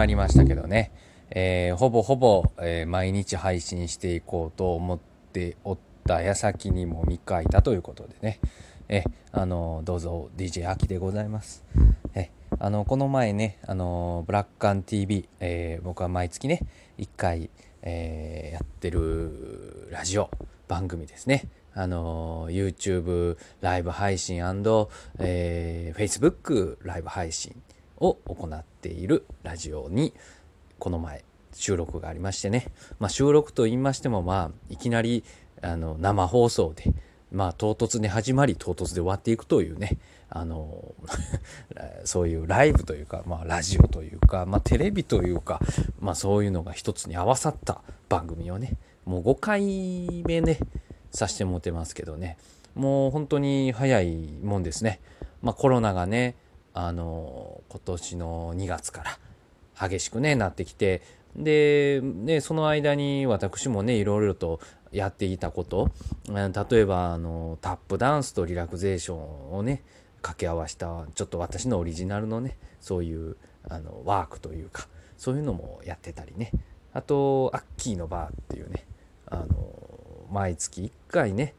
まりましたけどね、えー、ほぼほぼ、えー、毎日配信していこうと思っておった矢先にも見書いたということでね、えあのどうぞ DJ 秋でございます。えあのこの前ね、あのブラックアン TV、えー、僕は毎月ね、1回、えー、やってるラジオ番組ですね。あの YouTube ライブ配信、えー、Facebook ライブ配信を行っているラジオにこの前収録がありましてね、まあ、収録と言いましてもまあいきなりあの生放送でまあ唐突に始まり唐突で終わっていくというね。あの そういうライブというか、まあ、ラジオというか、まあ、テレビというか、まあ、そういうのが一つに合わさった番組をねもう5回目ねさせてもてますけどね。もう本当に早いもんですね、まあ、コロナがねあの今年の2月から激しくねなってきてで、ね、その間に私もねいろいろとやっていたこと例えばあのタップダンスとリラクゼーションをね掛け合わせたちょっと私のオリジナルのねそういうあのワークというかそういうのもやってたりね。あとアッキーのバーっていうねあの毎月1回ね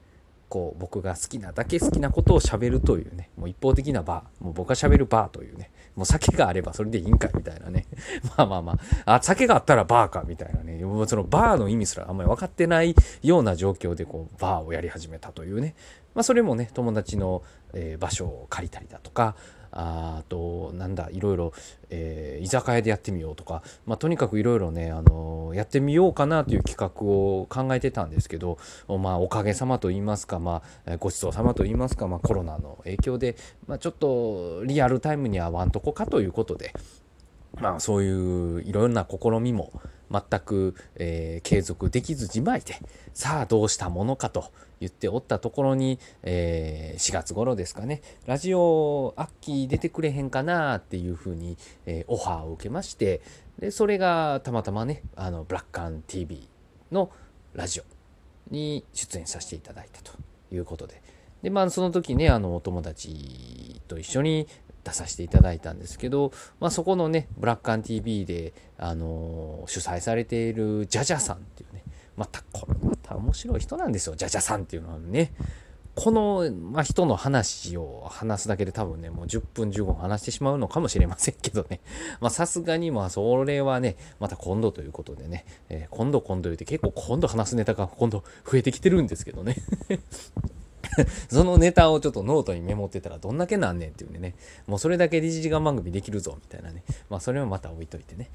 こう僕が好きなだけ好きなことをしゃべるというねもう一方的なバーもう僕がしゃべるバーというねもう酒があればそれでいいんかみたいなね。まあまあまあ。あ酒があったらバーかみたいなね。もうそのバーの意味すらあんまり分かってないような状況でこうバーをやり始めたというね。まあそれもね友達の、えー、場所を借りたりだとかあとなんだいろいろ、えー、居酒屋でやってみようとか、まあ、とにかくいろいろね、あのー、やってみようかなという企画を考えてたんですけど、まあ、おかげさまといいますか、まあ、ごちそうさまといいますか、まあ、コロナの影響で、まあ、ちょっとリアルタイムにはわんとこかということで、まあ、そういういろんな試みも全く、えー、継続できずじまいでさあどうしたものかと言っておったところに、えー、4月頃ですかねラジオアッキー出てくれへんかなっていうふうに、えー、オファーを受けましてでそれがたまたまねあのブラックアン TV のラジオに出演させていただいたということで。でまあその時ねあのお友達と一緒に出させていただいたんですけど、まあ、そこのね、ブラックアン TV で、あの、主催されているジャジャさんっていうね、また、これまた面白い人なんですよ、ジャジャさんっていうのはね。この、まあ、人の話を話すだけで多分ね、もう10分15分話してしまうのかもしれませんけどね。まあさすがにまあそれはね、また今度ということでね、えー、今度今度言うて結構今度話すネタが今度増えてきてるんですけどね。そのネタをちょっとノートにメモってたらどんだけなんねんっていうんでね、もうそれだけで1時間番組できるぞみたいなね、まあそれはまた置いといてね。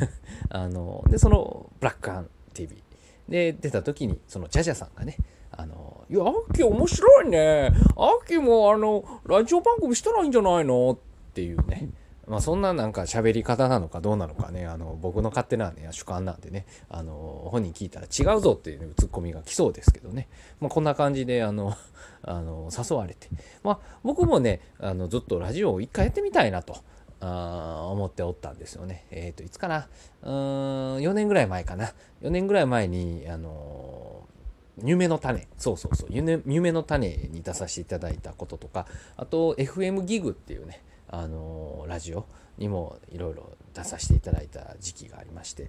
あの、で、そのブラックアン TV で出た時に、そのジャジャさんがね、あの、いや、アッキ面白いね。アッキもあの、ラジオ番組したらいいんじゃないの？っていうね。まあ、そんななんか喋り方なのかどうなのかね、あの、僕の勝手なね、主観なんでね、あの、本人聞いたら違うぞっていう、ね、ツッコミが来そうですけどね、まあ、こんな感じで、あの、あの、誘われて、まあ、僕もね、あの、ずっとラジオを一回やってみたいなと。あ思っておったんですよね。えっ、ー、と、いつかな？うーん、4年ぐらい前かな。4年ぐらい前に、あの夢の種、そうそうそう、夢の種に出させていただいたこととか、あと、FM ギグっていうね、あのラジオにもいろいろ出させていただいた時期がありまして。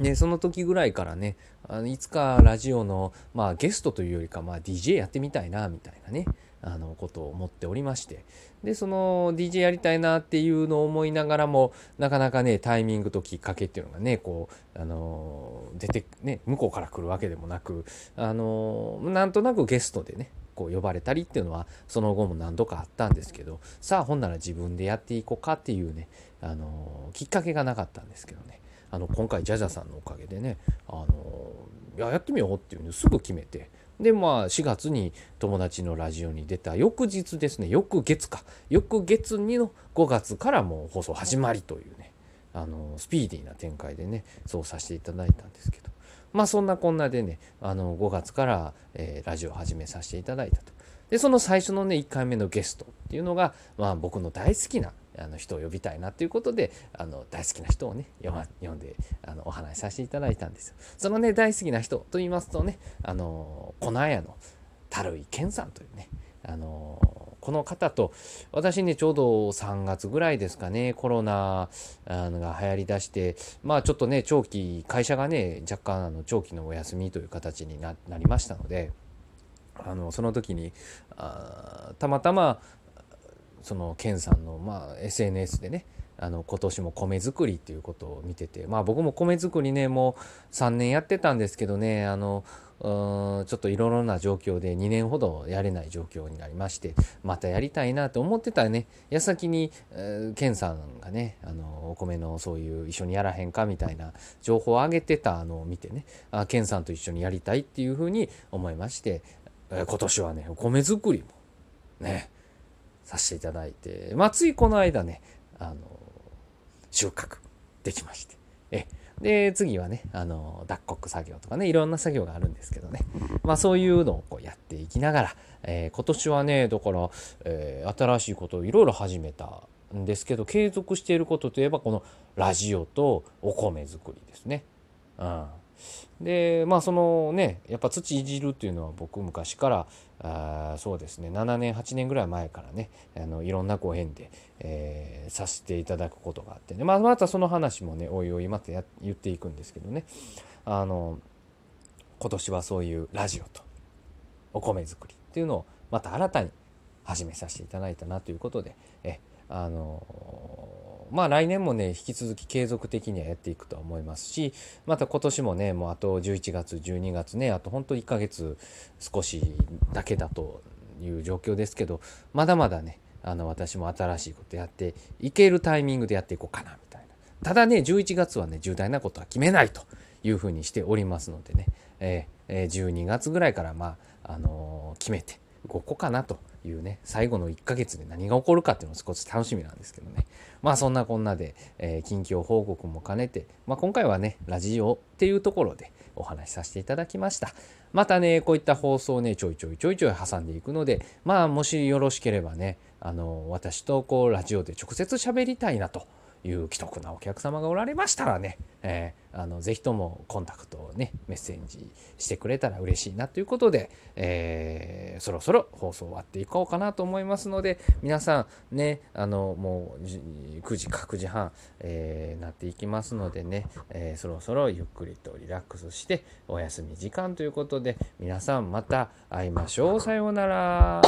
でその時ぐらいからねあのいつかラジオの、まあ、ゲストというよりか、まあ、DJ やってみたいなみたいなねあのことを思っておりまして。でその DJ やりたいなっていうのを思いながらもなかなかねタイミングときっかけっていうのがねこうあの出てね向こうから来るわけでもなくあのなんとなくゲストでねこう呼ばれたりっていうのはその後も何度かあったんですけどさあほんなら自分でやっていこうかっていうね、あのきっかけがなかったんですけどね。あの今回ジャジャさんのおかげでね、あのいややってみようっていうのすぐ決めてでまあ4月に友達のラジオに出た翌日ですね翌月か翌月にの5月からもう放送始まりというねあのスピーディーな展開でねそうさせていただいたんですけどまあそんなこんなでね、あの5月から、えー、ラジオを始めさせていただいたと。で、その最初のね、1回目のゲストっていうのが、まあ僕の大好きなあの人を呼びたいなということで、あの大好きな人をね、読ま読んであのお話しさせていただいたんですよ。そのね、大好きな人と言いますとね、あの、このあやの樽井健さんというね、あの、この方と私ねちょうど3月ぐらいですかねコロナが流行りだしてまあちょっとね長期会社がね若干あの長期のお休みという形になりましたのであのその時にあたまたまその健さんの、まあ、SNS でねあの今年も米作りっていうことを見ててまあ僕も米作りねもう3年やってたんですけどねあのうんちょっといろいろな状況で2年ほどやれない状況になりましてまたやりたいなと思ってたね。矢先に、えー、ケンさんがねあのお米のそういう一緒にやらへんかみたいな情報を上げてたのを見てねあケンさんと一緒にやりたいっていうふうに思いまして、えー、今年はねお米作りもねさせていただいてまあついこの間ねあの収穫できまして。えで次はねあの脱穀作業とかねいろんな作業があるんですけどねまあそういうのをこうやっていきながら、えー、今年はねだから、えー、新しいことをいろいろ始めたんですけど継続していることといえばこのラジオとお米作りですね。うんでまあそのねやっぱ土いじるっていうのは僕昔からあそうですね7年8年ぐらい前からねあのいろんなご縁で、えー、させていただくことがあってね、まあ、またその話もねおいおいまた言っていくんですけどね。あの今年はそういうラジオとお米作りっていうのをまた新たに始めさせていただいたなということでえあのまあ来年もね引き続き継続的にはやっていくと思いますしまた今年もねもうあと11月12月ねあと本当1ヶ月少しだけだという状況ですけどまだまだねあの私も新しいことやっていけるタイミングでやっていこうかなみたいな。ただね11月はね重大なことは決めないというふうにしておりますのでね、えー、12月ぐらいからまあ、あのー、決めて動こうかなというね、最後の1ヶ月で何が起こるかっていうのも少し楽しみなんですけどね。まあそんなこんなで、えー、近況報告も兼ねて、まあ今回はね、ラジオっていうところでお話しさせていただきました。またね、こういった放送ね、ちょいちょいちょいちょい挟んでいくので、まあもしよろしければね、あの、私とこうラジオで直接喋りたいなと。いう既得なお客様がおられましたらね、えー、あのぜひともコンタクトをねメッセージしてくれたら嬉しいなということで、えー、そろそろ放送終わっていこうかなと思いますので皆さんねあのもう9時か9時半、えー、なっていきますのでね、えそろそろゆっくりとリラックスしてお休み時間ということで皆さんまた会いましょうさようなら。